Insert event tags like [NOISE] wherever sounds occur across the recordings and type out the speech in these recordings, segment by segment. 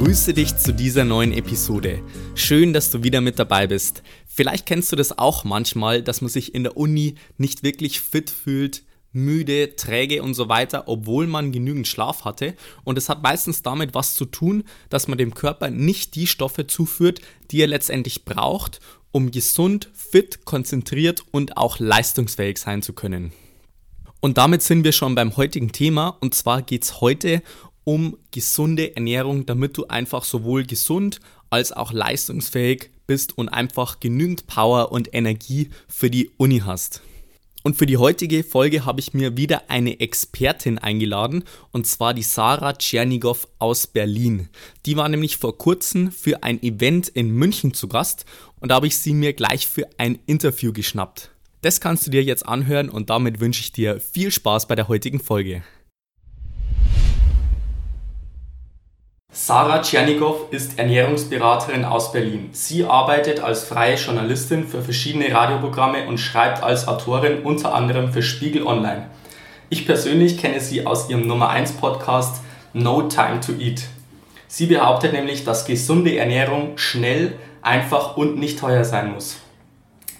Ich grüße dich zu dieser neuen Episode. Schön, dass du wieder mit dabei bist. Vielleicht kennst du das auch manchmal, dass man sich in der Uni nicht wirklich fit fühlt, müde, träge und so weiter, obwohl man genügend Schlaf hatte. Und es hat meistens damit was zu tun, dass man dem Körper nicht die Stoffe zuführt, die er letztendlich braucht, um gesund, fit, konzentriert und auch leistungsfähig sein zu können. Und damit sind wir schon beim heutigen Thema. Und zwar geht es heute um gesunde Ernährung, damit du einfach sowohl gesund als auch leistungsfähig bist und einfach genügend Power und Energie für die Uni hast. Und für die heutige Folge habe ich mir wieder eine Expertin eingeladen, und zwar die Sarah Tschernigow aus Berlin. Die war nämlich vor kurzem für ein Event in München zu Gast und da habe ich sie mir gleich für ein Interview geschnappt. Das kannst du dir jetzt anhören und damit wünsche ich dir viel Spaß bei der heutigen Folge. Sarah Tschernigow ist Ernährungsberaterin aus Berlin. Sie arbeitet als freie Journalistin für verschiedene Radioprogramme und schreibt als Autorin unter anderem für Spiegel Online. Ich persönlich kenne sie aus ihrem Nummer 1 Podcast No Time to Eat. Sie behauptet nämlich, dass gesunde Ernährung schnell, einfach und nicht teuer sein muss.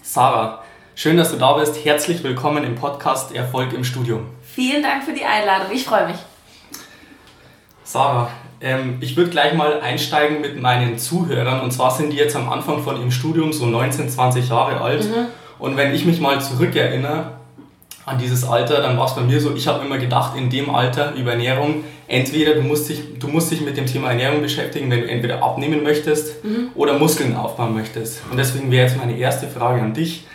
Sarah, schön, dass du da bist. Herzlich willkommen im Podcast Erfolg im Studium. Vielen Dank für die Einladung. Ich freue mich. Sarah, ähm, ich würde gleich mal einsteigen mit meinen Zuhörern. Und zwar sind die jetzt am Anfang von ihrem Studium so 19, 20 Jahre alt. Mhm. Und wenn ich mich mal zurückerinnere an dieses Alter, dann war es bei mir so, ich habe immer gedacht, in dem Alter über Ernährung, entweder du musst, dich, du musst dich mit dem Thema Ernährung beschäftigen, wenn du entweder abnehmen möchtest mhm. oder Muskeln aufbauen möchtest. Und deswegen wäre jetzt meine erste Frage an dich.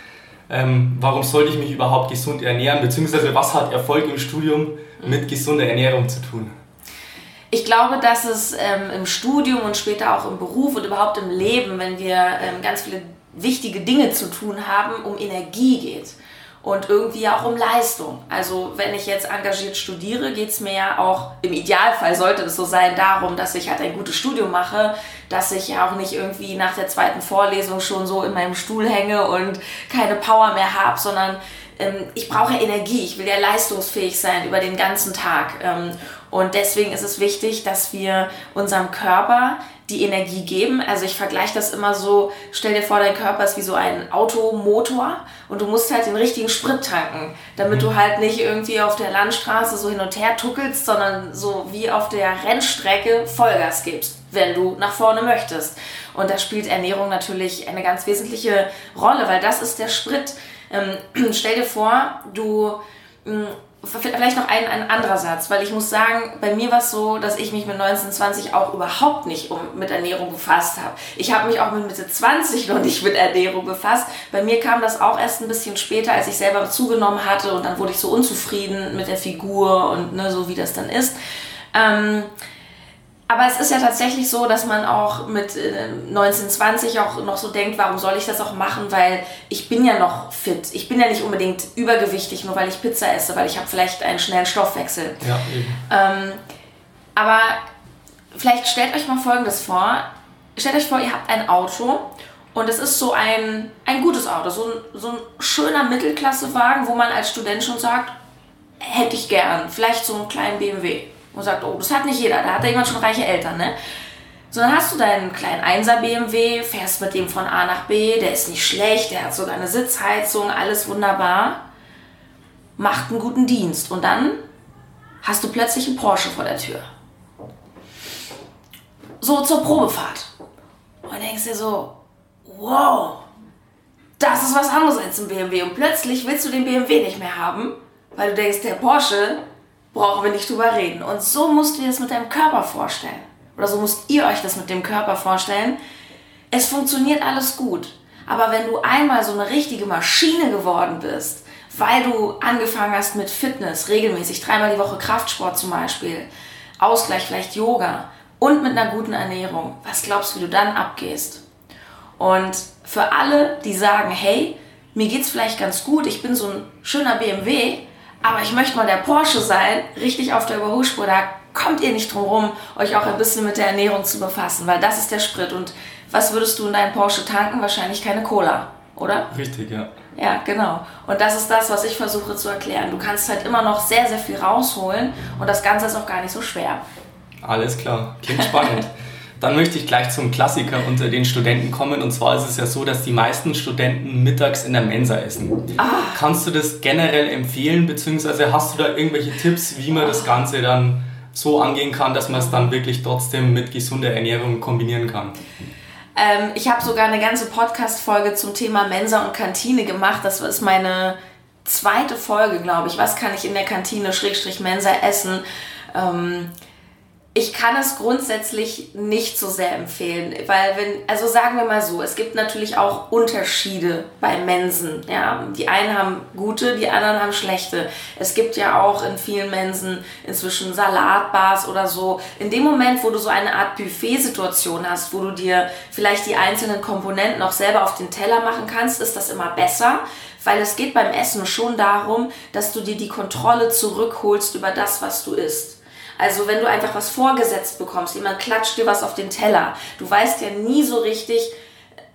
Ähm, warum sollte ich mich überhaupt gesund ernähren, beziehungsweise was hat Erfolg im Studium mit gesunder Ernährung zu tun? Ich glaube, dass es ähm, im Studium und später auch im Beruf und überhaupt im Leben, wenn wir ähm, ganz viele wichtige Dinge zu tun haben, um Energie geht und irgendwie auch um Leistung. Also wenn ich jetzt engagiert studiere, geht es mir ja auch, im Idealfall sollte es so sein, darum, dass ich halt ein gutes Studium mache, dass ich ja auch nicht irgendwie nach der zweiten Vorlesung schon so in meinem Stuhl hänge und keine Power mehr habe, sondern ähm, ich brauche Energie, ich will ja leistungsfähig sein über den ganzen Tag. Ähm, und deswegen ist es wichtig, dass wir unserem Körper die Energie geben. Also ich vergleiche das immer so, stell dir vor, dein Körper ist wie so ein Automotor und du musst halt den richtigen Sprit tanken, damit du mhm. halt nicht irgendwie auf der Landstraße so hin und her tuckelst, sondern so wie auf der Rennstrecke Vollgas gibst, wenn du nach vorne möchtest. Und da spielt Ernährung natürlich eine ganz wesentliche Rolle, weil das ist der Sprit. Ähm, [CLEARS THROAT] stell dir vor, du mm, Vielleicht noch ein, ein anderer Satz, weil ich muss sagen, bei mir war es so, dass ich mich mit 19, 20 auch überhaupt nicht um, mit Ernährung befasst habe. Ich habe mich auch mit Mitte 20 noch nicht mit Ernährung befasst. Bei mir kam das auch erst ein bisschen später, als ich selber zugenommen hatte und dann wurde ich so unzufrieden mit der Figur und ne, so wie das dann ist. Ähm, aber es ist ja tatsächlich so, dass man auch mit äh, 1920 auch noch so denkt, warum soll ich das auch machen, weil ich bin ja noch fit. Ich bin ja nicht unbedingt übergewichtig, nur weil ich Pizza esse, weil ich habe vielleicht einen schnellen Stoffwechsel. Ja, eben. Ähm, aber vielleicht stellt euch mal Folgendes vor. Stellt euch vor, ihr habt ein Auto und es ist so ein, ein gutes Auto, so ein, so ein schöner Mittelklassewagen, wo man als Student schon sagt, hätte ich gern. Vielleicht so einen kleinen BMW und sagt, oh, das hat nicht jeder, da hat ja jemand schon reiche Eltern, ne? So, dann hast du deinen kleinen 1er BMW, fährst mit dem von A nach B, der ist nicht schlecht, der hat sogar eine Sitzheizung, alles wunderbar, macht einen guten Dienst und dann hast du plötzlich einen Porsche vor der Tür. So zur Probefahrt. Und denkst dir so, wow, das ist was anderes als ein BMW. Und plötzlich willst du den BMW nicht mehr haben, weil du denkst, der Porsche, brauchen wir nicht drüber reden. Und so musst du dir das mit deinem Körper vorstellen. Oder so müsst ihr euch das mit dem Körper vorstellen. Es funktioniert alles gut. Aber wenn du einmal so eine richtige Maschine geworden bist, weil du angefangen hast mit Fitness, regelmäßig, dreimal die Woche Kraftsport zum Beispiel, Ausgleich, vielleicht Yoga und mit einer guten Ernährung, was glaubst du, wie du dann abgehst? Und für alle, die sagen, hey, mir geht's vielleicht ganz gut, ich bin so ein schöner BMW, aber ich möchte mal der Porsche sein, richtig auf der Überholspur, da kommt ihr nicht drum rum, euch auch ein bisschen mit der Ernährung zu befassen, weil das ist der Sprit. Und was würdest du in deinen Porsche tanken? Wahrscheinlich keine Cola, oder? Richtig, ja. Ja, genau. Und das ist das, was ich versuche zu erklären. Du kannst halt immer noch sehr, sehr viel rausholen und das Ganze ist auch gar nicht so schwer. Alles klar, klingt spannend. [LAUGHS] Dann möchte ich gleich zum Klassiker unter den Studenten kommen. Und zwar ist es ja so, dass die meisten Studenten mittags in der Mensa essen. Ah. Kannst du das generell empfehlen, beziehungsweise hast du da irgendwelche Tipps, wie man das Ganze dann so angehen kann, dass man es dann wirklich trotzdem mit gesunder Ernährung kombinieren kann? Ähm, ich habe sogar eine ganze Podcast-Folge zum Thema Mensa und Kantine gemacht. Das ist meine zweite Folge, glaube ich. Was kann ich in der Kantine, Schrägstrich Mensa essen? Ähm, ich kann es grundsätzlich nicht so sehr empfehlen, weil wenn, also sagen wir mal so, es gibt natürlich auch Unterschiede bei Mensen. Ja, die einen haben gute, die anderen haben schlechte. Es gibt ja auch in vielen Mensen inzwischen Salatbars oder so. In dem Moment, wo du so eine Art Buffet-Situation hast, wo du dir vielleicht die einzelnen Komponenten auch selber auf den Teller machen kannst, ist das immer besser weil es geht beim Essen schon darum, dass du dir die Kontrolle zurückholst über das, was du isst. Also wenn du einfach was vorgesetzt bekommst, jemand klatscht dir was auf den Teller, du weißt ja nie so richtig,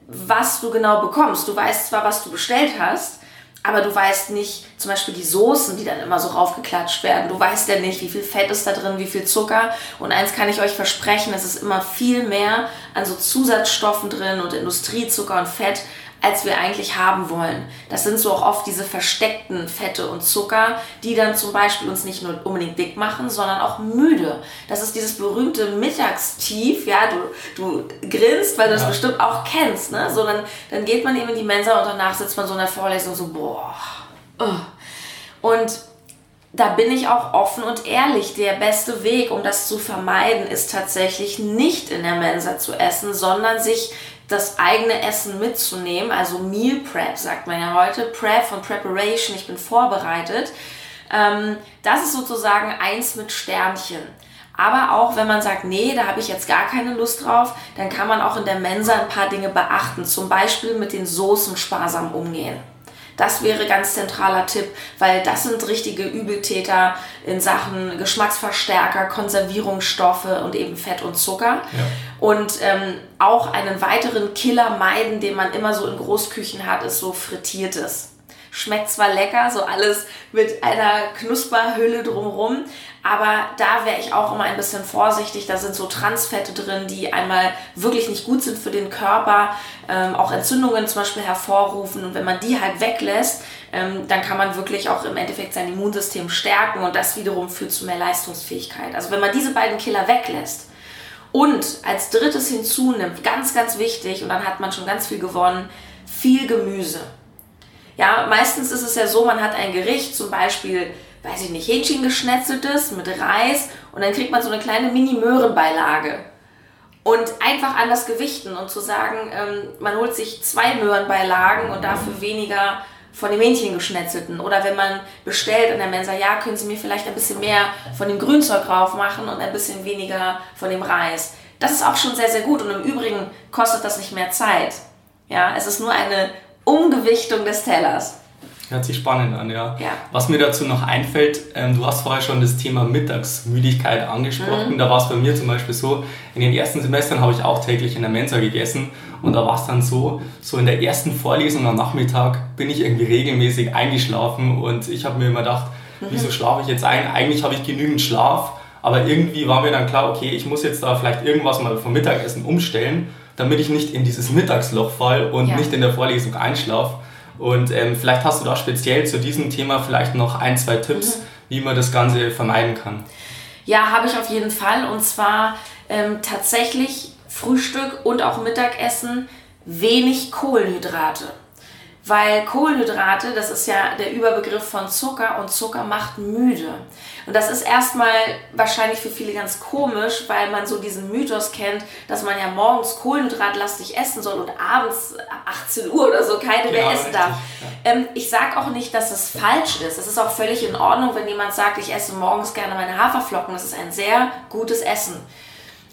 was du genau bekommst. Du weißt zwar, was du bestellt hast, aber du weißt nicht, zum Beispiel die Soßen, die dann immer so raufgeklatscht werden. Du weißt ja nicht, wie viel Fett ist da drin, wie viel Zucker. Und eins kann ich euch versprechen, es ist immer viel mehr an so Zusatzstoffen drin und Industriezucker und Fett, als wir eigentlich haben wollen. Das sind so auch oft diese versteckten Fette und Zucker, die dann zum Beispiel uns nicht nur unbedingt dick machen, sondern auch müde. Das ist dieses berühmte Mittagstief, ja, du, du grinst, weil du das bestimmt auch kennst, ne? So, dann, dann geht man eben in die Mensa und danach sitzt man so in der Vorlesung so, boah. Und da bin ich auch offen und ehrlich. Der beste Weg, um das zu vermeiden, ist tatsächlich nicht in der Mensa zu essen, sondern sich das eigene Essen mitzunehmen, also Meal Prep sagt man ja heute, Prep und Preparation, ich bin vorbereitet. Ähm, das ist sozusagen eins mit Sternchen. Aber auch wenn man sagt, nee, da habe ich jetzt gar keine Lust drauf, dann kann man auch in der Mensa ein paar Dinge beachten. Zum Beispiel mit den Soßen sparsam umgehen. Das wäre ganz zentraler Tipp, weil das sind richtige Übeltäter in Sachen Geschmacksverstärker, Konservierungsstoffe und eben Fett und Zucker. Ja. Und ähm, auch einen weiteren Killer meiden, den man immer so in Großküchen hat, ist so frittiertes. Schmeckt zwar lecker, so alles mit einer Knusperhülle drumherum, aber da wäre ich auch immer ein bisschen vorsichtig. Da sind so Transfette drin, die einmal wirklich nicht gut sind für den Körper, ähm, auch Entzündungen zum Beispiel hervorrufen. Und wenn man die halt weglässt, ähm, dann kann man wirklich auch im Endeffekt sein Immunsystem stärken und das wiederum führt zu mehr Leistungsfähigkeit. Also wenn man diese beiden Killer weglässt und als drittes hinzunimmt, ganz, ganz wichtig, und dann hat man schon ganz viel gewonnen, viel Gemüse. Ja, meistens ist es ja so, man hat ein Gericht, zum Beispiel weiß ich nicht, Hähnchen geschnetzeltes mit Reis und dann kriegt man so eine kleine Mini-Möhrenbeilage. Und einfach anders gewichten und zu sagen, ähm, man holt sich zwei Möhrenbeilagen und dafür weniger von dem Hähnchen geschnetzelten. Oder wenn man bestellt in der Mensa, ja, können Sie mir vielleicht ein bisschen mehr von dem Grünzeug drauf machen und ein bisschen weniger von dem Reis. Das ist auch schon sehr, sehr gut und im Übrigen kostet das nicht mehr Zeit. Ja, es ist nur eine Umgewichtung des Tellers. Hört sich spannend an, ja. ja. Was mir dazu noch einfällt, ähm, du hast vorher schon das Thema Mittagsmüdigkeit angesprochen. Mhm. Da war es bei mir zum Beispiel so, in den ersten Semestern habe ich auch täglich in der Mensa gegessen und da war es dann so, so in der ersten Vorlesung am Nachmittag bin ich irgendwie regelmäßig eingeschlafen und ich habe mir immer gedacht, mhm. wieso schlafe ich jetzt ein? Eigentlich habe ich genügend Schlaf, aber irgendwie war mir dann klar, okay, ich muss jetzt da vielleicht irgendwas mal vom Mittagessen umstellen, damit ich nicht in dieses Mittagsloch fall und ja. nicht in der Vorlesung einschlafe. Und ähm, vielleicht hast du da speziell zu diesem Thema vielleicht noch ein, zwei Tipps, mhm. wie man das Ganze vermeiden kann. Ja, habe ich auf jeden Fall. Und zwar ähm, tatsächlich Frühstück und auch Mittagessen wenig Kohlenhydrate. Weil Kohlenhydrate, das ist ja der Überbegriff von Zucker und Zucker macht müde. Und das ist erstmal wahrscheinlich für viele ganz komisch, weil man so diesen Mythos kennt, dass man ja morgens kohlenhydratlastig essen soll und abends 18 Uhr oder so keine mehr essen darf. Ja. Ähm, ich sage auch nicht, dass es falsch ist. Es ist auch völlig in Ordnung, wenn jemand sagt, ich esse morgens gerne meine Haferflocken. Das ist ein sehr gutes Essen.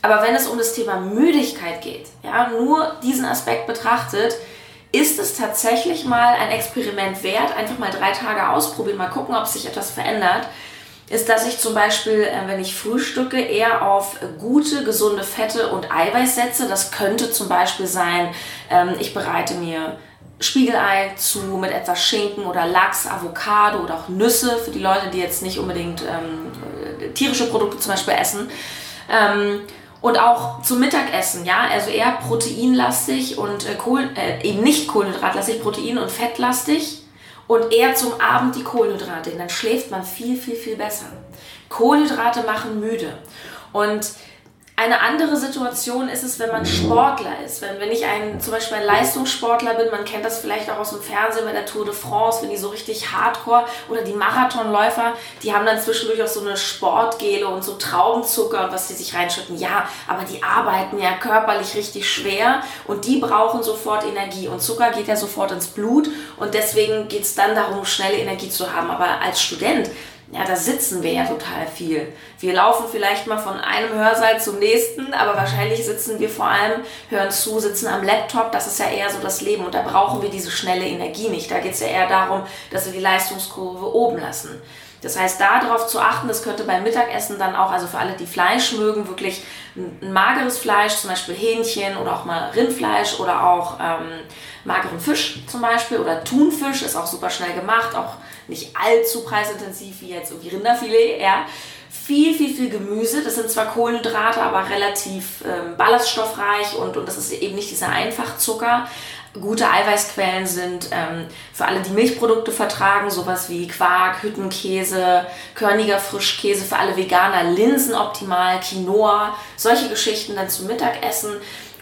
Aber wenn es um das Thema Müdigkeit geht, ja, nur diesen Aspekt betrachtet, ist es tatsächlich mal ein Experiment wert, einfach mal drei Tage ausprobieren, mal gucken, ob sich etwas verändert, ist, dass ich zum Beispiel, äh, wenn ich frühstücke, eher auf gute, gesunde Fette und Eiweiß setze. Das könnte zum Beispiel sein, ähm, ich bereite mir Spiegelei zu mit etwas Schinken oder Lachs, Avocado oder auch Nüsse für die Leute, die jetzt nicht unbedingt ähm, tierische Produkte zum Beispiel essen. Ähm, und auch zum Mittagessen, ja, also eher proteinlastig und äh, Kohlen, äh, eben nicht kohlenhydratlastig, protein- und fettlastig und eher zum Abend die Kohlenhydrate. Dann schläft man viel, viel, viel besser. Kohlenhydrate machen müde. Und eine andere Situation ist es, wenn man Sportler ist. Wenn, wenn ich ein, zum Beispiel ein Leistungssportler bin, man kennt das vielleicht auch aus dem Fernsehen bei der Tour de France, wenn die so richtig hardcore oder die Marathonläufer, die haben dann zwischendurch auch so eine Sportgele und so Traubenzucker und was die sich reinschütten. Ja, aber die arbeiten ja körperlich richtig schwer und die brauchen sofort Energie und Zucker geht ja sofort ins Blut und deswegen geht es dann darum, schnelle Energie zu haben. Aber als Student, ja, da sitzen wir ja total viel. Wir laufen vielleicht mal von einem Hörsaal zum nächsten, aber wahrscheinlich sitzen wir vor allem, hören zu, sitzen am Laptop. Das ist ja eher so das Leben und da brauchen wir diese schnelle Energie nicht. Da geht es ja eher darum, dass wir die Leistungskurve oben lassen. Das heißt, darauf zu achten, das könnte beim Mittagessen dann auch, also für alle, die Fleisch mögen, wirklich ein mageres Fleisch, zum Beispiel Hähnchen oder auch mal Rindfleisch oder auch ähm, mageren Fisch zum Beispiel oder Thunfisch, ist auch super schnell gemacht, auch nicht allzu preisintensiv wie jetzt irgendwie Rinderfilet, ja. Viel, viel, viel Gemüse. Das sind zwar Kohlenhydrate, aber relativ ähm, ballaststoffreich und, und das ist eben nicht dieser Einfachzucker. Gute Eiweißquellen sind ähm, für alle, die Milchprodukte vertragen, sowas wie Quark, Hüttenkäse, körniger Frischkäse, für alle Veganer Linsen optimal, Quinoa, solche Geschichten dann zum Mittagessen.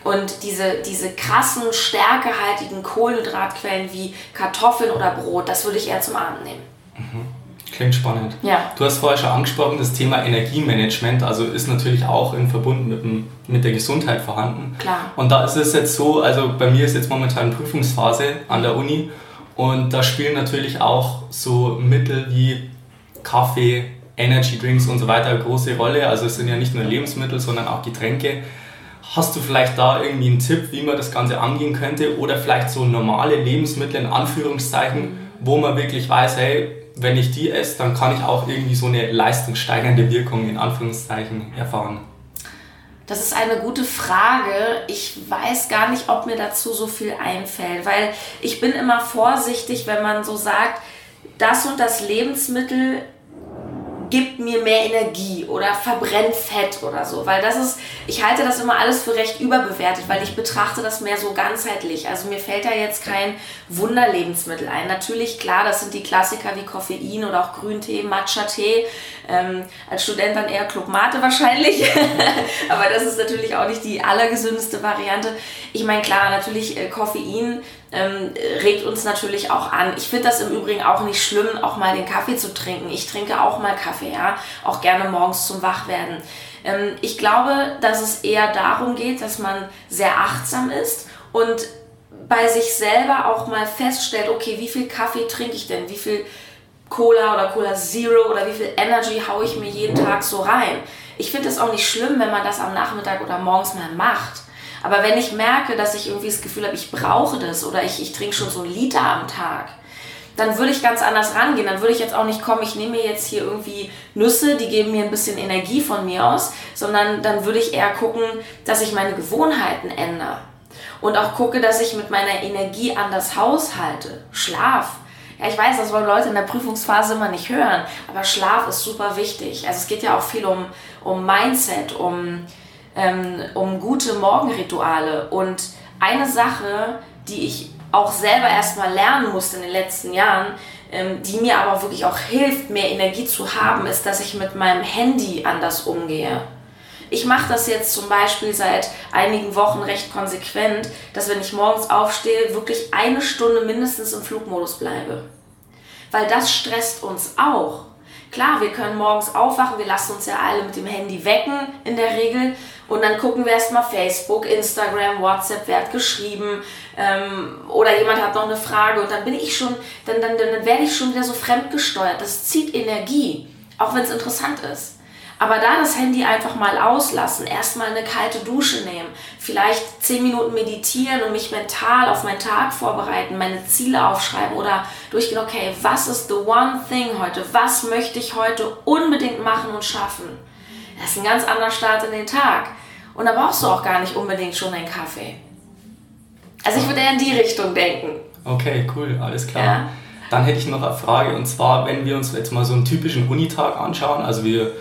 Und diese, diese krassen, stärkehaltigen Kohlenhydratquellen wie Kartoffeln oder Brot, das würde ich eher zum Abend nehmen. Mhm. Klingt spannend. Ja. Du hast vorher schon angesprochen, das Thema Energiemanagement, also ist natürlich auch in Verbund mit, dem, mit der Gesundheit vorhanden. Klar. Und da ist es jetzt so, also bei mir ist jetzt momentan Prüfungsphase an der Uni und da spielen natürlich auch so Mittel wie Kaffee, Energy Drinks und so weiter eine große Rolle. Also es sind ja nicht nur Lebensmittel, sondern auch Getränke. Hast du vielleicht da irgendwie einen Tipp, wie man das Ganze angehen könnte? Oder vielleicht so normale Lebensmittel in Anführungszeichen, wo man wirklich weiß, hey, wenn ich die esse, dann kann ich auch irgendwie so eine leistungssteigernde Wirkung in Anführungszeichen erfahren? Das ist eine gute Frage. Ich weiß gar nicht, ob mir dazu so viel einfällt, weil ich bin immer vorsichtig, wenn man so sagt, das und das Lebensmittel gibt mir mehr Energie oder verbrennt Fett oder so, weil das ist, ich halte das immer alles für recht überbewertet, weil ich betrachte das mehr so ganzheitlich. Also mir fällt da jetzt kein Wunderlebensmittel ein. Natürlich, klar, das sind die Klassiker wie Koffein oder auch Grüntee, Matcha-Tee. Ähm, als Student dann eher Club Mate wahrscheinlich, [LAUGHS] aber das ist natürlich auch nicht die allergesündeste Variante. Ich meine, klar, natürlich äh, Koffein ähm, regt uns natürlich auch an. Ich finde das im Übrigen auch nicht schlimm, auch mal den Kaffee zu trinken. Ich trinke auch mal Kaffee, ja, auch gerne morgens zum Wachwerden. Ähm, ich glaube, dass es eher darum geht, dass man sehr achtsam ist und bei sich selber auch mal feststellt, okay, wie viel Kaffee trinke ich denn? Wie viel Cola oder Cola Zero oder wie viel Energy haue ich mir jeden Tag so rein? Ich finde es auch nicht schlimm, wenn man das am Nachmittag oder morgens mal macht. Aber wenn ich merke, dass ich irgendwie das Gefühl habe, ich brauche das oder ich, ich trinke schon so einen Liter am Tag, dann würde ich ganz anders rangehen. Dann würde ich jetzt auch nicht kommen, ich nehme mir jetzt hier irgendwie Nüsse, die geben mir ein bisschen Energie von mir aus, sondern dann würde ich eher gucken, dass ich meine Gewohnheiten ändere. Und auch gucke, dass ich mit meiner Energie anders haushalte. Schlaf. Ja, ich weiß, das wollen Leute in der Prüfungsphase immer nicht hören, aber Schlaf ist super wichtig. Also es geht ja auch viel um, um Mindset, um ähm, um gute Morgenrituale. Und eine Sache, die ich auch selber erstmal lernen musste in den letzten Jahren, ähm, die mir aber wirklich auch hilft, mehr Energie zu haben, ist, dass ich mit meinem Handy anders umgehe. Ich mache das jetzt zum Beispiel seit einigen Wochen recht konsequent, dass wenn ich morgens aufstehe, wirklich eine Stunde mindestens im Flugmodus bleibe. Weil das stresst uns auch. Klar, wir können morgens aufwachen, wir lassen uns ja alle mit dem Handy wecken in der Regel und dann gucken wir erstmal Facebook, Instagram, WhatsApp, wer hat geschrieben ähm, oder jemand hat noch eine Frage und dann bin ich schon, dann, dann, dann werde ich schon wieder so fremdgesteuert. Das zieht Energie, auch wenn es interessant ist. Aber da das Handy einfach mal auslassen, erstmal eine kalte Dusche nehmen, vielleicht zehn Minuten meditieren und mich mental auf meinen Tag vorbereiten, meine Ziele aufschreiben oder durchgehen, okay, was ist the one thing heute? Was möchte ich heute unbedingt machen und schaffen? Das ist ein ganz anderer Start in den Tag. Und da brauchst du auch gar nicht unbedingt schon einen Kaffee. Also ich würde eher in die Richtung denken. Okay, cool, alles klar. Ja. Dann hätte ich noch eine Frage und zwar, wenn wir uns jetzt mal so einen typischen Unitag anschauen, also wir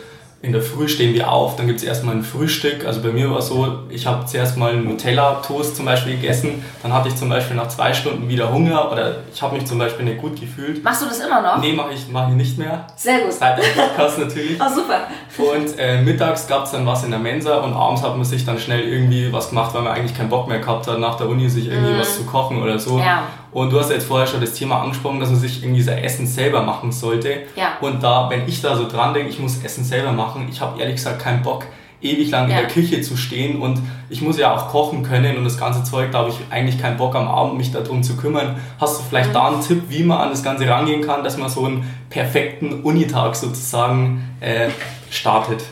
in der Früh stehen wir auf, dann gibt es erstmal ein Frühstück. Also bei mir war es so, ich habe zuerst mal einen Nutella-Toast zum Beispiel gegessen, dann hatte ich zum Beispiel nach zwei Stunden wieder Hunger oder ich habe mich zum Beispiel nicht gut gefühlt. Machst du das immer noch? Nee, mache ich, mach ich nicht mehr. Sehr gut. Seit dem Podcast natürlich. Oh, [LAUGHS] super. Und äh, mittags gab es dann was in der Mensa und abends hat man sich dann schnell irgendwie was gemacht, weil man eigentlich keinen Bock mehr gehabt hat, nach der Uni sich irgendwie mm. was zu kochen oder so. Ja. Und du hast jetzt vorher schon das Thema angesprochen, dass man sich irgendwie sein Essen selber machen sollte. Ja. Und da, wenn ich da so dran denke, ich muss Essen selber machen, ich habe ehrlich gesagt keinen Bock, ewig lang ja. in der Küche zu stehen und ich muss ja auch kochen können und das ganze Zeug, da habe ich eigentlich keinen Bock am Abend mich darum zu kümmern. Hast du vielleicht mhm. da einen Tipp, wie man an das Ganze rangehen kann, dass man so einen perfekten Unitag sozusagen äh, startet?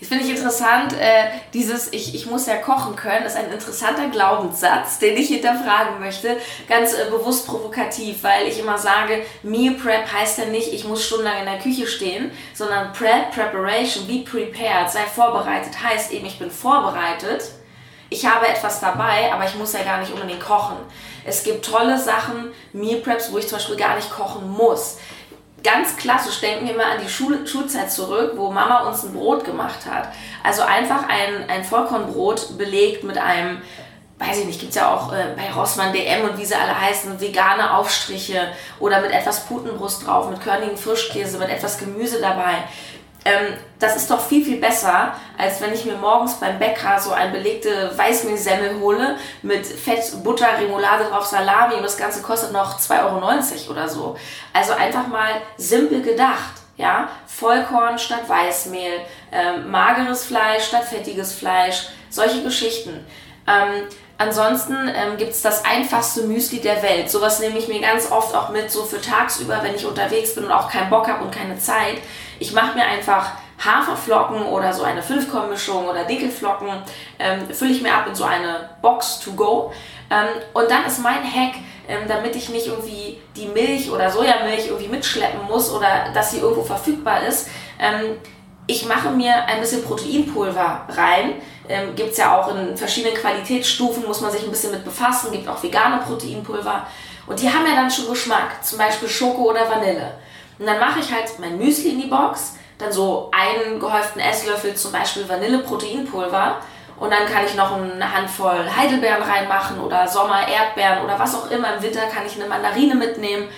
Das finde ich interessant, äh, dieses ich, ich muss ja kochen können, ist ein interessanter Glaubenssatz, den ich hinterfragen möchte, ganz äh, bewusst provokativ, weil ich immer sage, Meal Prep heißt ja nicht, ich muss stundenlang in der Küche stehen, sondern Prep, Preparation, be prepared, sei vorbereitet, heißt eben, ich bin vorbereitet, ich habe etwas dabei, aber ich muss ja gar nicht unbedingt kochen. Es gibt tolle Sachen, Meal Preps, wo ich zum Beispiel gar nicht kochen muss ganz klassisch denken wir mal an die Schul Schulzeit zurück, wo Mama uns ein Brot gemacht hat. Also einfach ein, ein Vollkornbrot belegt mit einem, weiß ich nicht, gibt es ja auch äh, bei Rossmann DM und wie sie alle heißen, vegane Aufstriche oder mit etwas Putenbrust drauf, mit körnigem Frischkäse, mit etwas Gemüse dabei. Ähm, das ist doch viel, viel besser, als wenn ich mir morgens beim Bäcker so eine belegte Weißmehlsemmel hole mit Fett, Butter, Remoulade drauf, Salami und das Ganze kostet noch 2,90 Euro oder so. Also einfach mal simpel gedacht. Ja, Vollkorn statt Weißmehl, ähm, mageres Fleisch statt fettiges Fleisch, solche Geschichten. Ähm, Ansonsten ähm, gibt es das einfachste Müsli der Welt. Sowas nehme ich mir ganz oft auch mit, so für tagsüber, wenn ich unterwegs bin und auch keinen Bock habe und keine Zeit. Ich mache mir einfach Haferflocken oder so eine Fünfkornmischung oder Dinkelflocken, ähm, fülle ich mir ab in so eine Box to go. Ähm, und dann ist mein Hack, ähm, damit ich nicht irgendwie die Milch oder Sojamilch irgendwie mitschleppen muss oder dass sie irgendwo verfügbar ist. Ähm, ich mache mir ein bisschen Proteinpulver rein ähm, gibt es ja auch in verschiedenen Qualitätsstufen, muss man sich ein bisschen mit befassen, gibt auch vegane Proteinpulver. Und die haben ja dann schon Geschmack, zum Beispiel Schoko oder Vanille. Und dann mache ich halt mein Müsli in die Box, dann so einen gehäuften Esslöffel zum Beispiel Vanille-Proteinpulver und dann kann ich noch eine Handvoll Heidelbeeren reinmachen oder Sommer-Erdbeeren oder was auch immer. Im Winter kann ich eine Mandarine mitnehmen.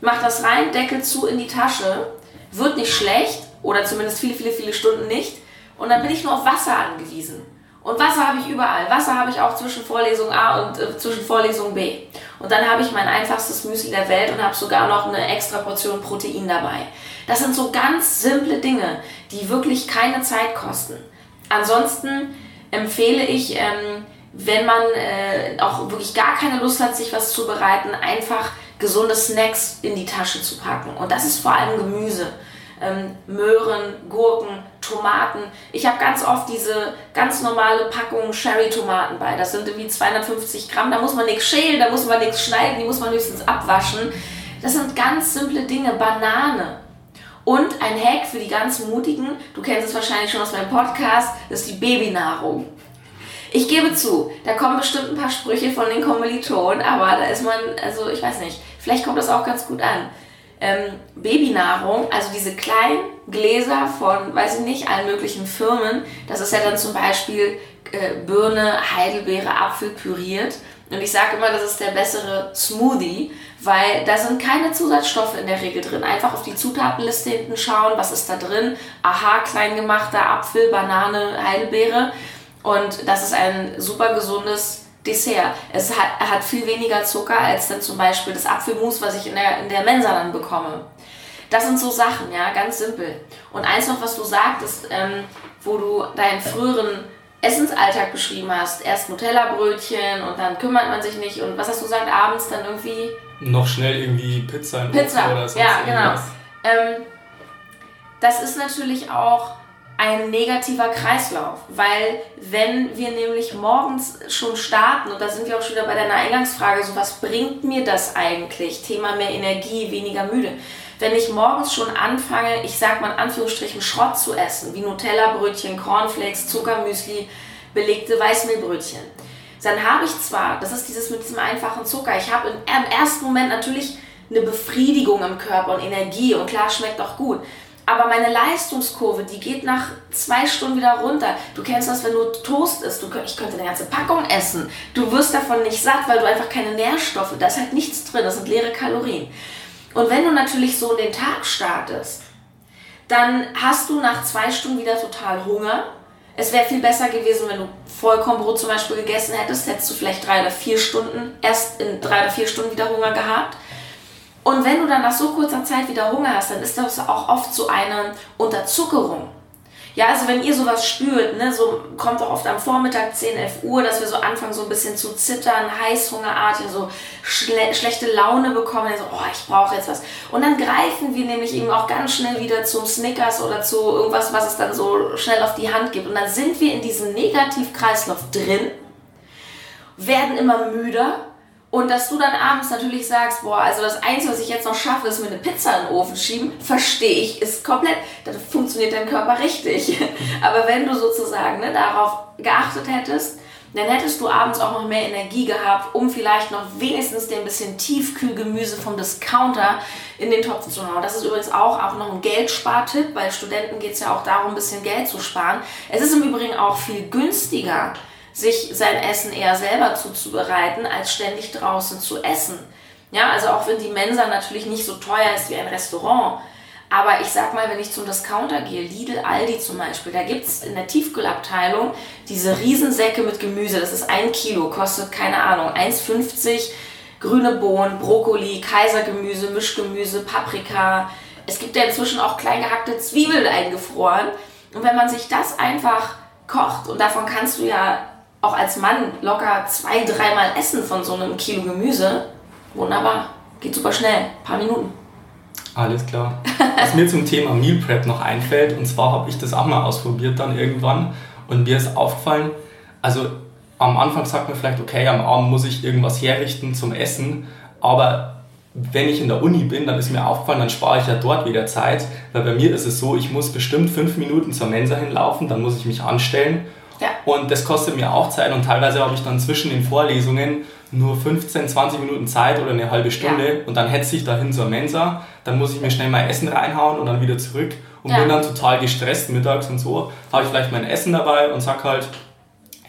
Mach das rein, Deckel zu in die Tasche. Wird nicht schlecht oder zumindest viele, viele, viele Stunden nicht. Und dann bin ich nur auf Wasser angewiesen. Und Wasser habe ich überall. Wasser habe ich auch zwischen Vorlesung A und äh, zwischen Vorlesung B. Und dann habe ich mein einfachstes Müsli der Welt und habe sogar noch eine extra Portion Protein dabei. Das sind so ganz simple Dinge, die wirklich keine Zeit kosten. Ansonsten empfehle ich, ähm, wenn man äh, auch wirklich gar keine Lust hat, sich was zu bereiten, einfach gesunde Snacks in die Tasche zu packen. Und das ist vor allem Gemüse ähm, Möhren, Gurken, Tomaten. Ich habe ganz oft diese ganz normale Packung Cherry-Tomaten bei. Das sind irgendwie 250 Gramm. Da muss man nichts schälen, da muss man nichts schneiden, die muss man höchstens abwaschen. Das sind ganz simple Dinge. Banane. Und ein Hack für die ganz Mutigen, du kennst es wahrscheinlich schon aus meinem Podcast, ist die Babynahrung. Ich gebe zu, da kommen bestimmt ein paar Sprüche von den Kommilitonen, aber da ist man, also ich weiß nicht, vielleicht kommt das auch ganz gut an ähm, Babynahrung, also diese kleinen Gläser von, weiß ich nicht, allen möglichen Firmen. Das ist ja dann zum Beispiel äh, Birne, Heidelbeere, Apfel püriert. Und ich sage immer, das ist der bessere Smoothie, weil da sind keine Zusatzstoffe in der Regel drin. Einfach auf die Zutatenliste hinten schauen, was ist da drin. Aha, klein gemachter Apfel, Banane, Heidelbeere. Und das ist ein super gesundes Dessert. Es hat, hat viel weniger Zucker als dann zum Beispiel das Apfelmus, was ich in der, in der Mensa dann bekomme. Das sind so Sachen, ja, ganz simpel. Und eins noch, was du sagtest, ähm, wo du deinen früheren Essensalltag beschrieben hast. Erst Nutella-Brötchen und dann kümmert man sich nicht. Und was hast du gesagt, abends dann irgendwie? Noch schnell irgendwie Pizza in Pizza, oder so. Ja, genau. Ähm, das ist natürlich auch ein negativer Kreislauf, weil wenn wir nämlich morgens schon starten, und da sind wir auch schon wieder bei deiner Eingangsfrage, so was bringt mir das eigentlich? Thema mehr Energie, weniger müde. Wenn ich morgens schon anfange, ich sag mal in Anführungsstrichen Schrott zu essen, wie Nutella-Brötchen, Cornflakes, Zuckermüsli, belegte Weißmehlbrötchen, dann habe ich zwar, das ist dieses mit diesem einfachen Zucker, ich habe im ersten Moment natürlich eine Befriedigung im Körper und Energie und klar schmeckt auch gut. Aber meine Leistungskurve, die geht nach zwei Stunden wieder runter. Du kennst das, wenn du Toast isst. Du, ich könnte eine ganze Packung essen. Du wirst davon nicht satt, weil du einfach keine Nährstoffe, da ist halt nichts drin, das sind leere Kalorien. Und wenn du natürlich so in den Tag startest, dann hast du nach zwei Stunden wieder total Hunger. Es wäre viel besser gewesen, wenn du Vollkornbrot zum Beispiel gegessen hättest, hättest du vielleicht drei oder vier Stunden, erst in drei oder vier Stunden wieder Hunger gehabt. Und wenn du dann nach so kurzer Zeit wieder Hunger hast, dann ist das auch oft so eine Unterzuckerung. Ja, also wenn ihr sowas spürt, ne, so kommt auch oft am Vormittag 10, 11 Uhr, dass wir so anfangen so ein bisschen zu zittern, Heißhungerartig, so schle schlechte Laune bekommen, so, oh, ich brauche jetzt was. Und dann greifen wir nämlich eben auch ganz schnell wieder zum Snickers oder zu irgendwas, was es dann so schnell auf die Hand gibt. Und dann sind wir in diesem Negativkreislauf drin, werden immer müder und dass du dann abends natürlich sagst, boah, also das Einzige, was ich jetzt noch schaffe, ist mir eine Pizza in den Ofen schieben, verstehe ich, ist komplett, dann funktioniert dein Körper richtig. [LAUGHS] Aber wenn du sozusagen ne, darauf geachtet hättest, dann hättest du abends auch noch mehr Energie gehabt, um vielleicht noch wenigstens dir ein bisschen Tiefkühlgemüse vom Discounter in den Topf zu hauen. Das ist übrigens auch, auch noch ein Geldspartipp, weil Studenten geht es ja auch darum, ein bisschen Geld zu sparen. Es ist im Übrigen auch viel günstiger, sich sein Essen eher selber zuzubereiten, als ständig draußen zu essen. Ja, also auch wenn die Mensa natürlich nicht so teuer ist wie ein Restaurant, aber ich sag mal, wenn ich zum Discounter gehe, Lidl, Aldi zum Beispiel, da gibt es in der Tiefkühlabteilung diese Riesensäcke mit Gemüse. Das ist ein Kilo, kostet keine Ahnung, 1,50. Grüne Bohnen, Brokkoli, Kaisergemüse, Mischgemüse, Paprika. Es gibt ja inzwischen auch klein gehackte Zwiebeln eingefroren. Und wenn man sich das einfach kocht, und davon kannst du ja auch als Mann locker zwei, dreimal essen von so einem Kilo Gemüse. Wunderbar. Geht super schnell. Ein paar Minuten. Alles klar. Was mir zum Thema Meal Prep noch einfällt, und zwar habe ich das auch mal ausprobiert dann irgendwann und mir ist aufgefallen, also am Anfang sagt man vielleicht, okay, am Abend muss ich irgendwas herrichten zum Essen, aber wenn ich in der Uni bin, dann ist mir aufgefallen, dann spare ich ja dort wieder Zeit, weil bei mir ist es so, ich muss bestimmt fünf Minuten zur Mensa hinlaufen, dann muss ich mich anstellen ja. Und das kostet mir auch Zeit und teilweise habe ich dann zwischen den Vorlesungen nur 15, 20 Minuten Zeit oder eine halbe Stunde ja. und dann hetze ich dahin zur Mensa, dann muss ich mir schnell mein Essen reinhauen und dann wieder zurück und ja. bin dann total gestresst mittags und so. Habe ich vielleicht mein Essen dabei und sag halt,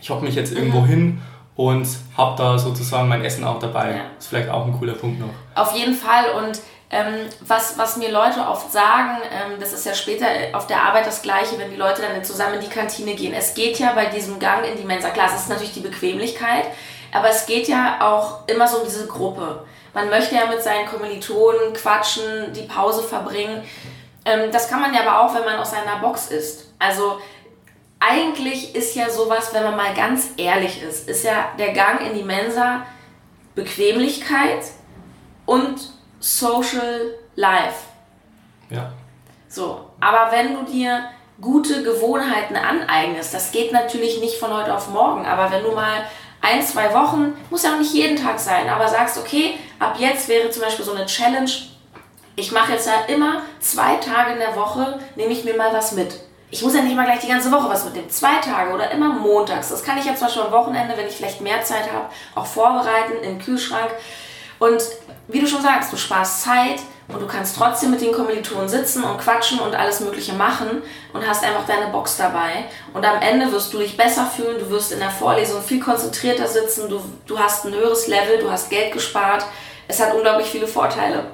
ich hocke mich jetzt irgendwo mhm. hin und habe da sozusagen mein Essen auch dabei. Ja. Ist vielleicht auch ein cooler Punkt noch. Auf jeden Fall und ähm, was, was mir Leute oft sagen, ähm, das ist ja später auf der Arbeit das Gleiche, wenn die Leute dann zusammen in die Kantine gehen. Es geht ja bei diesem Gang in die Mensa, klar, es ist natürlich die Bequemlichkeit, aber es geht ja auch immer so um diese Gruppe. Man möchte ja mit seinen Kommilitonen quatschen, die Pause verbringen. Ähm, das kann man ja aber auch, wenn man aus seiner Box ist. Also eigentlich ist ja sowas, wenn man mal ganz ehrlich ist, ist ja der Gang in die Mensa Bequemlichkeit und Social Life. Ja. So, aber wenn du dir gute Gewohnheiten aneignest, das geht natürlich nicht von heute auf morgen, aber wenn du mal ein, zwei Wochen, muss ja auch nicht jeden Tag sein, aber sagst, okay, ab jetzt wäre zum Beispiel so eine Challenge, ich mache jetzt ja immer zwei Tage in der Woche, nehme ich mir mal was mit. Ich muss ja nicht mal gleich die ganze Woche was mitnehmen. Zwei Tage oder immer montags. Das kann ich ja zwar schon am Wochenende, wenn ich vielleicht mehr Zeit habe, auch vorbereiten im Kühlschrank. Und wie du schon sagst, du sparst Zeit und du kannst trotzdem mit den Kommilitonen sitzen und quatschen und alles Mögliche machen und hast einfach deine Box dabei. Und am Ende wirst du dich besser fühlen, du wirst in der Vorlesung viel konzentrierter sitzen, du, du hast ein höheres Level, du hast Geld gespart. Es hat unglaublich viele Vorteile.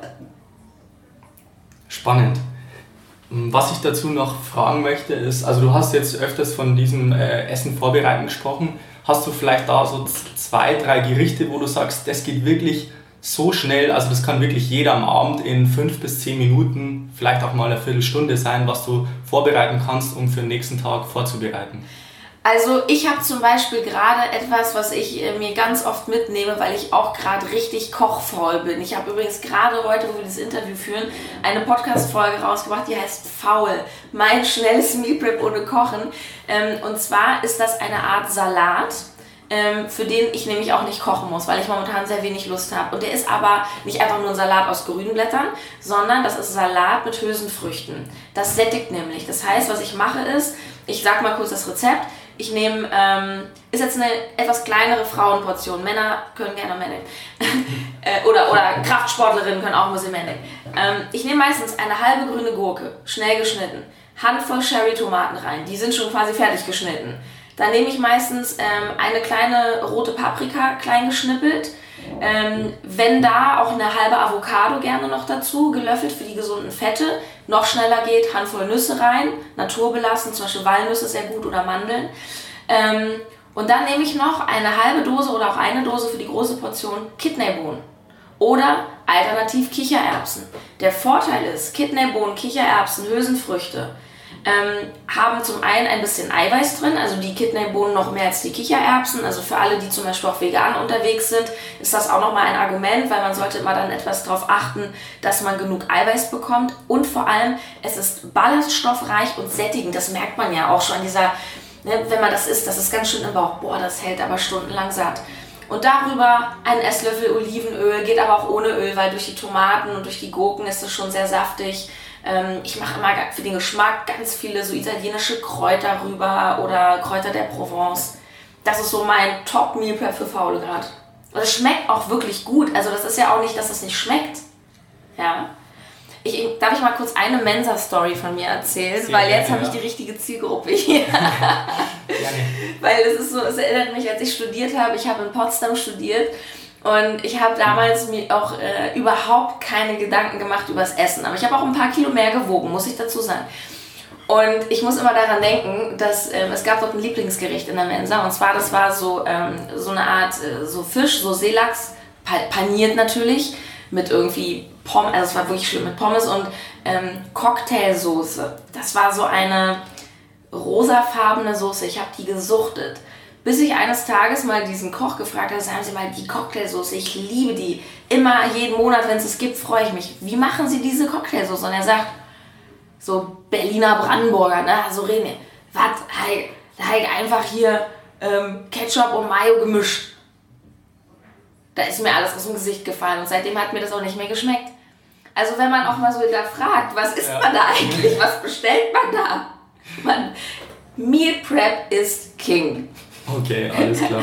Spannend. Was ich dazu noch fragen möchte ist, also du hast jetzt öfters von diesem äh, Essen vorbereiten gesprochen. Hast du vielleicht da so zwei, drei Gerichte, wo du sagst, das geht wirklich so schnell, also das kann wirklich jeder am Abend in fünf bis zehn Minuten, vielleicht auch mal eine Viertelstunde sein, was du vorbereiten kannst, um für den nächsten Tag vorzubereiten. Also ich habe zum Beispiel gerade etwas, was ich äh, mir ganz oft mitnehme, weil ich auch gerade richtig kochfaul bin. Ich habe übrigens gerade heute, wo wir das Interview führen, eine Podcast-Folge rausgebracht, die heißt Faul. Mein schnelles Meal Prep ohne Kochen. Ähm, und zwar ist das eine Art Salat ähm, für den ich nämlich auch nicht kochen muss, weil ich momentan sehr wenig Lust habe. Und der ist aber nicht einfach nur ein Salat aus grünen Blättern, sondern das ist Salat mit Hülsenfrüchten. Das sättigt nämlich. Das heißt, was ich mache ist, ich sag mal kurz das Rezept. Ich nehme, ähm, ist jetzt eine etwas kleinere Frauenportion. Männer können gerne mehr [LAUGHS] äh, oder, oder Kraftsportlerinnen können auch ein bisschen mehr. Ähm, ich nehme meistens eine halbe grüne Gurke, schnell geschnitten. Handvoll Cherry-Tomaten rein. Die sind schon quasi fertig geschnitten. Dann nehme ich meistens ähm, eine kleine rote Paprika, klein geschnippelt. Ähm, wenn da auch eine halbe Avocado gerne noch dazu, gelöffelt für die gesunden Fette. Noch schneller geht, Handvoll Nüsse rein, naturbelassen, zum Beispiel Walnüsse sehr gut oder Mandeln. Ähm, und dann nehme ich noch eine halbe Dose oder auch eine Dose für die große Portion Kidneybohnen. Oder alternativ Kichererbsen. Der Vorteil ist, Kidneybohnen, Kichererbsen, Hülsenfrüchte ähm, haben zum einen ein bisschen Eiweiß drin, also die Kidneybohnen noch mehr als die Kichererbsen. Also für alle, die zum Beispiel auch vegan unterwegs sind, ist das auch nochmal ein Argument, weil man sollte immer dann etwas darauf achten, dass man genug Eiweiß bekommt. Und vor allem, es ist ballaststoffreich und sättigend. Das merkt man ja auch schon an dieser, ne, wenn man das isst, das ist ganz schön im Bauch. Boah, das hält aber stundenlang satt. Und darüber ein Esslöffel Olivenöl, geht aber auch ohne Öl, weil durch die Tomaten und durch die Gurken ist es schon sehr saftig. Ähm, ich mache immer für den Geschmack ganz viele so italienische Kräuter rüber oder Kräuter der Provence. Das ist so mein Top-Meal Prep für Faule gerade. Und es schmeckt auch wirklich gut. Also das ist ja auch nicht, dass es nicht schmeckt. Ja. Ich, darf ich mal kurz eine Mensa-Story von mir erzählen? Sehr weil jetzt habe ich die richtige Zielgruppe hier. [LAUGHS] [LAUGHS] weil es ist so, es erinnert mich, als ich studiert habe, ich habe in Potsdam studiert und ich habe damals mir auch äh, überhaupt keine Gedanken gemacht über das Essen. Aber ich habe auch ein paar Kilo mehr gewogen, muss ich dazu sagen. Und ich muss immer daran denken, dass ähm, es gab dort ein Lieblingsgericht in der Mensa. Und zwar, das war so, ähm, so eine Art äh, so Fisch, so Seelachs, paniert natürlich, mit irgendwie Pommes, also es war wirklich schlimm, mit Pommes und ähm, Cocktailsoße. Das war so eine rosafarbene Soße. Ich habe die gesuchtet. Bis ich eines Tages mal diesen Koch gefragt habe, sagen Sie mal, die Cocktailsoße, ich liebe die. Immer, jeden Monat, wenn es es gibt, freue ich mich. Wie machen Sie diese Cocktailsoße? Und er sagt, so Berliner Brandenburger, ne? so reden wir. Was? Halt, halt einfach hier ähm, Ketchup und Mayo gemischt. Da ist mir alles aus dem Gesicht gefallen und seitdem hat mir das auch nicht mehr geschmeckt. Also wenn man auch mal so fragt, was isst ja. man da eigentlich, was bestellt man da? Man, Meal Prep ist King. Okay, alles klar.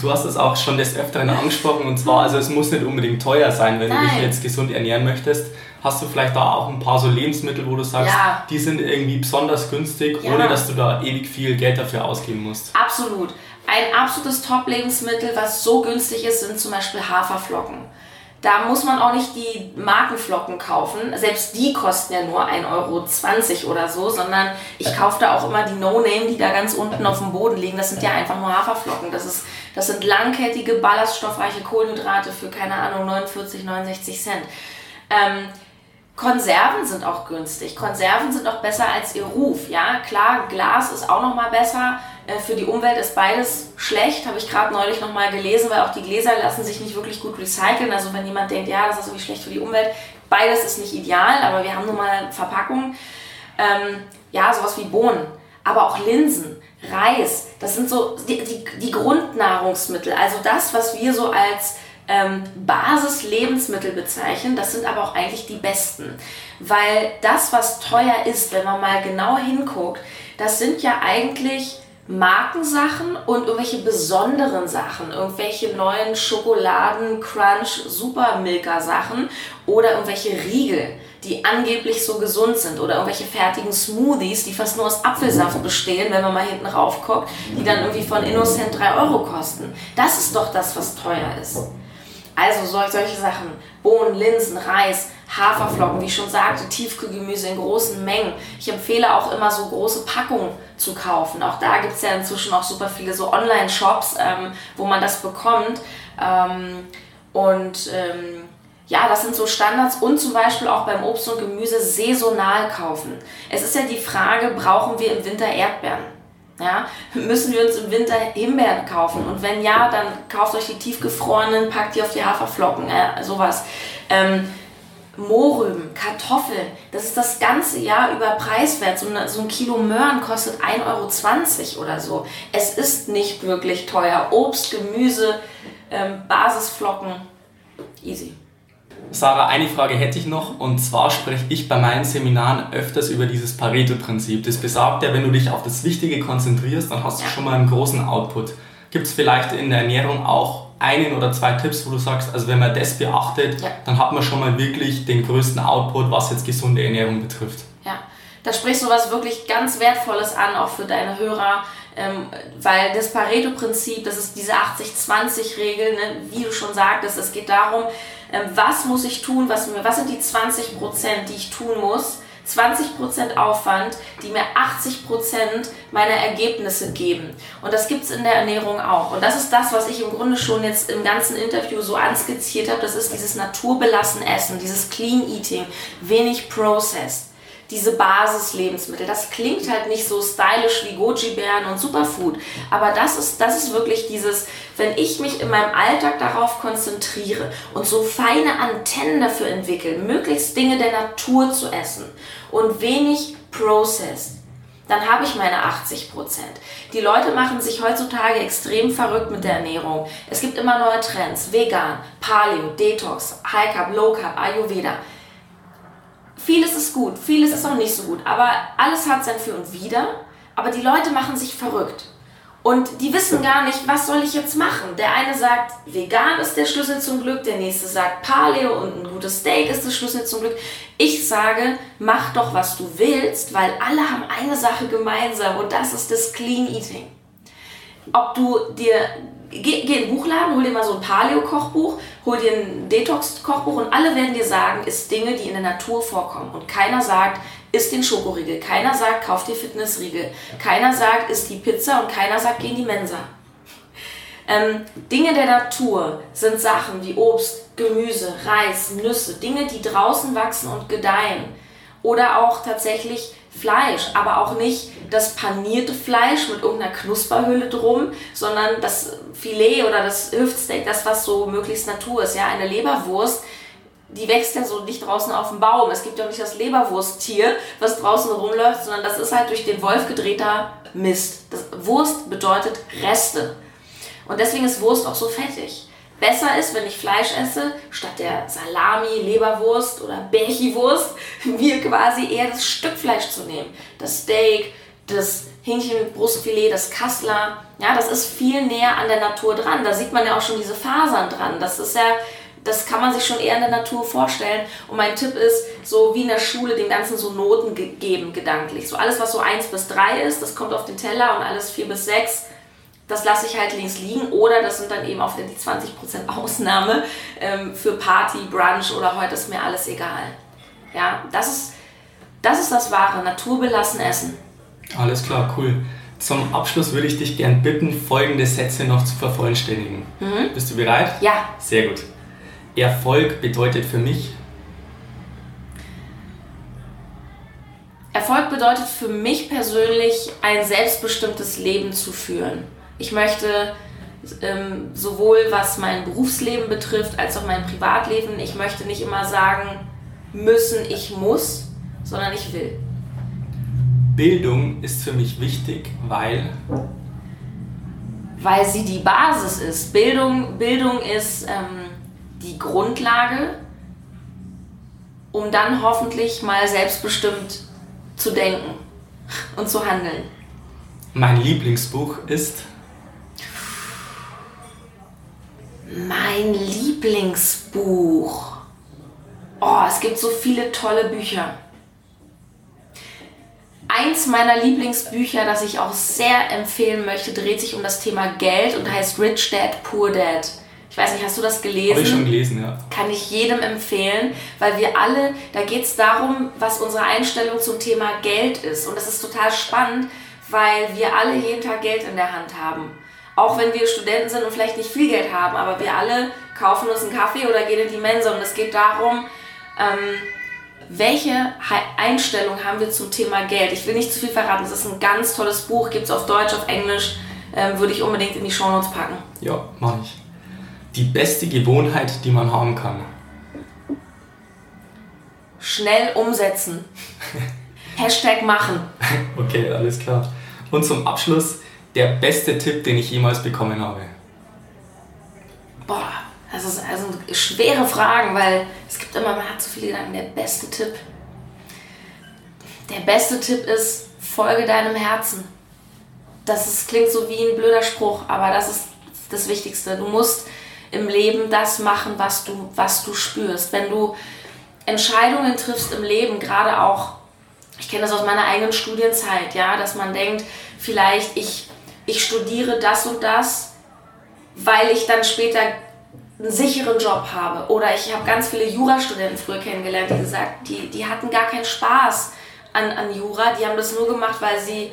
Du hast es auch schon des Öfteren angesprochen und zwar, also es muss nicht unbedingt teuer sein, wenn Nein. du dich jetzt gesund ernähren möchtest. Hast du vielleicht da auch ein paar so Lebensmittel, wo du sagst, ja. die sind irgendwie besonders günstig, ja. ohne dass du da ewig viel Geld dafür ausgeben musst? Absolut. Ein absolutes Top-Lebensmittel, was so günstig ist, sind zum Beispiel Haferflocken. Da muss man auch nicht die Markenflocken kaufen. Selbst die kosten ja nur 1,20 Euro oder so, sondern ich kaufe da auch immer die No-Name, die da ganz unten auf dem Boden liegen. Das sind ja einfach nur Haferflocken. Das, ist, das sind langkettige, ballaststoffreiche Kohlenhydrate für, keine Ahnung, 49, 69 Cent. Ähm, Konserven sind auch günstig. Konserven sind auch besser als ihr Ruf. Ja, klar, Glas ist auch noch mal besser. Äh, für die Umwelt ist beides schlecht, habe ich gerade neulich noch mal gelesen, weil auch die Gläser lassen sich nicht wirklich gut recyceln. Also wenn jemand denkt, ja, das ist irgendwie schlecht für die Umwelt, beides ist nicht ideal, aber wir haben nun mal Verpackungen. Ähm, ja, sowas wie Bohnen, aber auch Linsen, Reis, das sind so die, die, die Grundnahrungsmittel. Also das, was wir so als ähm, Basis-Lebensmittel bezeichnen, das sind aber auch eigentlich die besten. Weil das, was teuer ist, wenn man mal genau hinguckt, das sind ja eigentlich Markensachen und irgendwelche besonderen Sachen, irgendwelche neuen Schokoladen, Crunch, Supermilker Sachen oder irgendwelche Riegel, die angeblich so gesund sind oder irgendwelche fertigen Smoothies, die fast nur aus Apfelsaft bestehen, wenn man mal hinten rauf guckt, die dann irgendwie von Innocent 3 Euro kosten. Das ist doch das, was teuer ist. Also solche Sachen, Bohnen, Linsen, Reis, Haferflocken, wie ich schon sagte, Tiefkühlgemüse in großen Mengen. Ich empfehle auch immer so große Packungen zu kaufen. Auch da gibt es ja inzwischen auch super viele so Online-Shops, ähm, wo man das bekommt. Ähm, und ähm, ja, das sind so Standards und zum Beispiel auch beim Obst und Gemüse saisonal kaufen. Es ist ja die Frage, brauchen wir im Winter Erdbeeren? Ja, müssen wir uns im Winter Himbeeren kaufen? Und wenn ja, dann kauft euch die tiefgefrorenen, packt die auf die Haferflocken, äh, sowas. Ähm, Mohrrüben, Kartoffeln, das ist das ganze Jahr über preiswert. So, eine, so ein Kilo Möhren kostet 1,20 Euro oder so. Es ist nicht wirklich teuer. Obst, Gemüse, ähm, Basisflocken, easy. Sarah, eine Frage hätte ich noch und zwar spreche ich bei meinen Seminaren öfters über dieses Pareto-Prinzip. Das besagt ja, wenn du dich auf das Wichtige konzentrierst, dann hast du schon mal einen großen Output. Gibt es vielleicht in der Ernährung auch einen oder zwei Tipps, wo du sagst, also wenn man das beachtet, ja. dann hat man schon mal wirklich den größten Output, was jetzt gesunde Ernährung betrifft. Ja, da sprichst du was wirklich ganz Wertvolles an, auch für deine Hörer, ähm, weil das Pareto-Prinzip, das ist diese 80-20-Regel, ne, wie du schon sagtest, es geht darum, ähm, was muss ich tun, was, was sind die 20 Prozent, die ich tun muss, 20% Aufwand, die mir 80% meiner Ergebnisse geben. Und das gibt es in der Ernährung auch. Und das ist das, was ich im Grunde schon jetzt im ganzen Interview so anskizziert habe. Das ist dieses naturbelassen Essen, dieses Clean Eating, wenig Processed diese Basislebensmittel. Das klingt halt nicht so stylisch wie Goji-Bären und Superfood, aber das ist, das ist wirklich dieses, wenn ich mich in meinem Alltag darauf konzentriere und so feine Antennen dafür entwickle, möglichst Dinge der Natur zu essen und wenig Processed, dann habe ich meine 80% Die Leute machen sich heutzutage extrem verrückt mit der Ernährung. Es gibt immer neue Trends. Vegan, Paleo, Detox, High Carb, Low Carb, Ayurveda vieles ist gut, vieles ist auch nicht so gut, aber alles hat sein Für und Wider. Aber die Leute machen sich verrückt. Und die wissen gar nicht, was soll ich jetzt machen. Der eine sagt, vegan ist der Schlüssel zum Glück, der nächste sagt, Paleo und ein gutes Steak ist der Schlüssel zum Glück. Ich sage, mach doch, was du willst, weil alle haben eine Sache gemeinsam und das ist das Clean Eating. Ob du dir geh, geh in den Buchladen, hol dir mal so ein Paleo-Kochbuch, hol dir ein Detox-Kochbuch und alle werden dir sagen, ist Dinge, die in der Natur vorkommen. Und keiner sagt, isst den Schokoriegel. Keiner sagt, kauf dir Fitnessriegel. Keiner sagt, isst die Pizza und keiner sagt, geh in die Mensa. Ähm, Dinge der Natur sind Sachen wie Obst, Gemüse, Reis, Nüsse, Dinge, die draußen wachsen und gedeihen. Oder auch tatsächlich Fleisch, aber auch nicht das panierte Fleisch mit irgendeiner Knusperhülle drum, sondern das Filet oder das Hüftsteak, das was so möglichst Natur ist. Ja, eine Leberwurst, die wächst ja so nicht draußen auf dem Baum. Es gibt ja nicht das Leberwursttier, was draußen rumläuft, sondern das ist halt durch den Wolf gedrehter Mist. Das Wurst bedeutet Reste. Und deswegen ist Wurst auch so fettig besser ist, wenn ich Fleisch esse, statt der Salami, Leberwurst oder Bärchiwurst, [LAUGHS] mir quasi eher das Stück Fleisch zu nehmen. Das Steak, das Hähnchen mit Brustfilet, das Kassler. Ja, das ist viel näher an der Natur dran. Da sieht man ja auch schon diese Fasern dran. Das ist ja, das kann man sich schon eher in der Natur vorstellen. Und mein Tipp ist, so wie in der Schule, dem Ganzen so Noten ge geben, gedanklich. So alles, was so 1 bis 3 ist, das kommt auf den Teller und alles 4 bis 6 das lasse ich halt links liegen oder das sind dann eben auch wieder die 20% Ausnahme ähm, für Party, Brunch oder heute ist mir alles egal. Ja, das ist, das ist das wahre, naturbelassen essen. Alles klar, cool. Zum Abschluss würde ich dich gern bitten, folgende Sätze noch zu vervollständigen. Mhm. Bist du bereit? Ja. Sehr gut. Erfolg bedeutet für mich. Erfolg bedeutet für mich persönlich, ein selbstbestimmtes Leben zu führen. Ich möchte ähm, sowohl was mein Berufsleben betrifft als auch mein Privatleben, ich möchte nicht immer sagen müssen, ich muss, sondern ich will. Bildung ist für mich wichtig, weil weil sie die Basis ist. Bildung, Bildung ist ähm, die Grundlage, um dann hoffentlich mal selbstbestimmt zu denken und zu handeln. Mein Lieblingsbuch ist Mein Lieblingsbuch. Oh, es gibt so viele tolle Bücher. Eins meiner Lieblingsbücher, das ich auch sehr empfehlen möchte, dreht sich um das Thema Geld und heißt Rich Dad, Poor Dad. Ich weiß nicht, hast du das gelesen? Habe ich schon gelesen, ja. Kann ich jedem empfehlen, weil wir alle, da geht es darum, was unsere Einstellung zum Thema Geld ist. Und das ist total spannend, weil wir alle jeden Tag Geld in der Hand haben. Auch wenn wir Studenten sind und vielleicht nicht viel Geld haben, aber wir alle kaufen uns einen Kaffee oder gehen in die Mensa und es geht darum, ähm, welche Einstellung haben wir zum Thema Geld? Ich will nicht zu viel verraten, es ist ein ganz tolles Buch, gibt es auf Deutsch, auf Englisch, ähm, würde ich unbedingt in die Shownotes packen. Ja, mache ich. Die beste Gewohnheit, die man haben kann. Schnell umsetzen. [LAUGHS] Hashtag machen. Okay, alles klar. Und zum Abschluss der beste Tipp, den ich jemals bekommen habe. Boah, das ist also schwere Fragen, weil es gibt immer, man hat so viele Gedanken, der beste Tipp. Der beste Tipp ist, folge deinem Herzen. Das ist, klingt so wie ein blöder Spruch, aber das ist das Wichtigste. Du musst im Leben das machen, was du, was du spürst. Wenn du Entscheidungen triffst im Leben, gerade auch, ich kenne das aus meiner eigenen Studienzeit, ja, dass man denkt, vielleicht ich, ich studiere das und das, weil ich dann später einen sicheren Job habe. Oder ich habe ganz viele Jurastudenten früher kennengelernt, die gesagt, die, die hatten gar keinen Spaß an, an Jura, die haben das nur gemacht, weil sie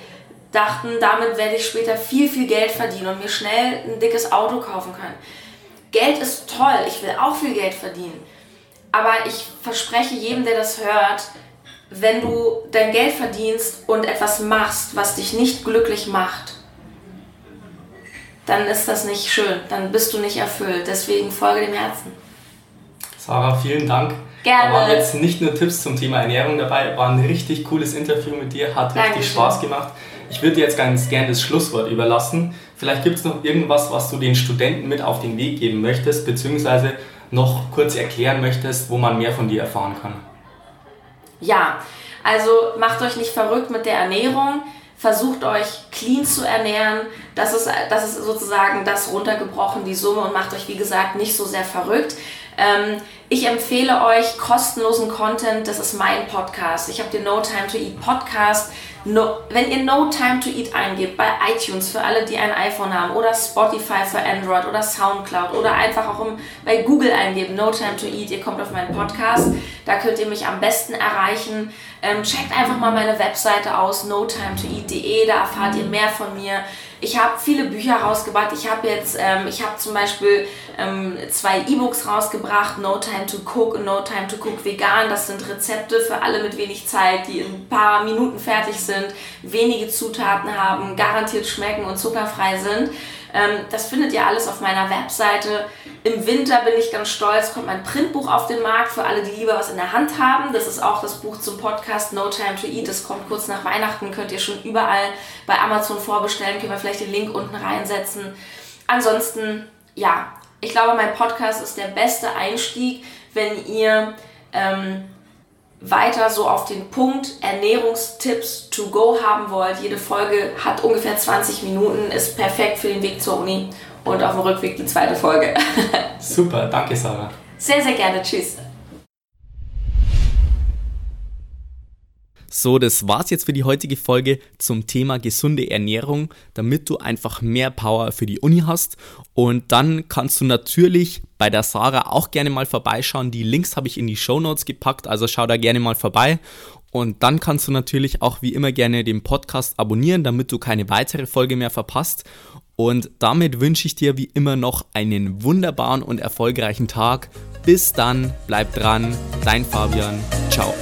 dachten, damit werde ich später viel, viel Geld verdienen und mir schnell ein dickes Auto kaufen können. Geld ist toll, ich will auch viel Geld verdienen. Aber ich verspreche jedem, der das hört, wenn du dein Geld verdienst und etwas machst, was dich nicht glücklich macht, dann ist das nicht schön, dann bist du nicht erfüllt. Deswegen folge dem Herzen. Sarah, vielen Dank. Gerne. Da waren jetzt nicht nur Tipps zum Thema Ernährung dabei, war ein richtig cooles Interview mit dir, hat Dankeschön. richtig Spaß gemacht. Ich würde dir jetzt ganz gerne das Schlusswort überlassen. Vielleicht gibt es noch irgendwas, was du den Studenten mit auf den Weg geben möchtest, beziehungsweise noch kurz erklären möchtest, wo man mehr von dir erfahren kann. Ja, also macht euch nicht verrückt mit der Ernährung versucht euch clean zu ernähren. Das ist, das ist sozusagen das runtergebrochen, die Summe und macht euch, wie gesagt, nicht so sehr verrückt. Ähm, ich empfehle euch kostenlosen Content. Das ist mein Podcast. Ich habe den No Time to Eat Podcast. No, wenn ihr No Time to Eat eingebt bei iTunes für alle, die ein iPhone haben oder Spotify für Android oder Soundcloud oder einfach auch im, bei Google eingeben, No Time to Eat, ihr kommt auf meinen Podcast. Da könnt ihr mich am besten erreichen. Ähm, checkt einfach mal meine Webseite aus, notimetoeat.de, da erfahrt ihr mehr von mir. Ich habe viele Bücher rausgebracht. Ich habe jetzt, ähm, ich habe zum Beispiel ähm, zwei E-Books rausgebracht, No Time to Cook und No Time to Cook Vegan. Das sind Rezepte für alle mit wenig Zeit, die in ein paar Minuten fertig sind, wenige Zutaten haben, garantiert schmecken und zuckerfrei sind. Ähm, das findet ihr alles auf meiner Webseite. Im Winter bin ich ganz stolz, kommt mein Printbuch auf den Markt für alle, die lieber was in der Hand haben. Das ist auch das Buch zum Podcast No Time to Eat. Das kommt kurz nach Weihnachten, könnt ihr schon überall bei Amazon vorbestellen. Können wir vielleicht den Link unten reinsetzen. Ansonsten, ja, ich glaube, mein Podcast ist der beste Einstieg, wenn ihr ähm, weiter so auf den Punkt Ernährungstipps to go haben wollt. Jede Folge hat ungefähr 20 Minuten, ist perfekt für den Weg zur Uni und auf dem Rückweg die zweite Folge. [LAUGHS] Super, danke Sarah. Sehr, sehr gerne. Tschüss. So, das war's jetzt für die heutige Folge zum Thema gesunde Ernährung, damit du einfach mehr Power für die Uni hast. Und dann kannst du natürlich bei der Sarah auch gerne mal vorbeischauen. Die Links habe ich in die Show Notes gepackt, also schau da gerne mal vorbei. Und dann kannst du natürlich auch wie immer gerne den Podcast abonnieren, damit du keine weitere Folge mehr verpasst. Und damit wünsche ich dir wie immer noch einen wunderbaren und erfolgreichen Tag. Bis dann, bleib dran, dein Fabian, ciao.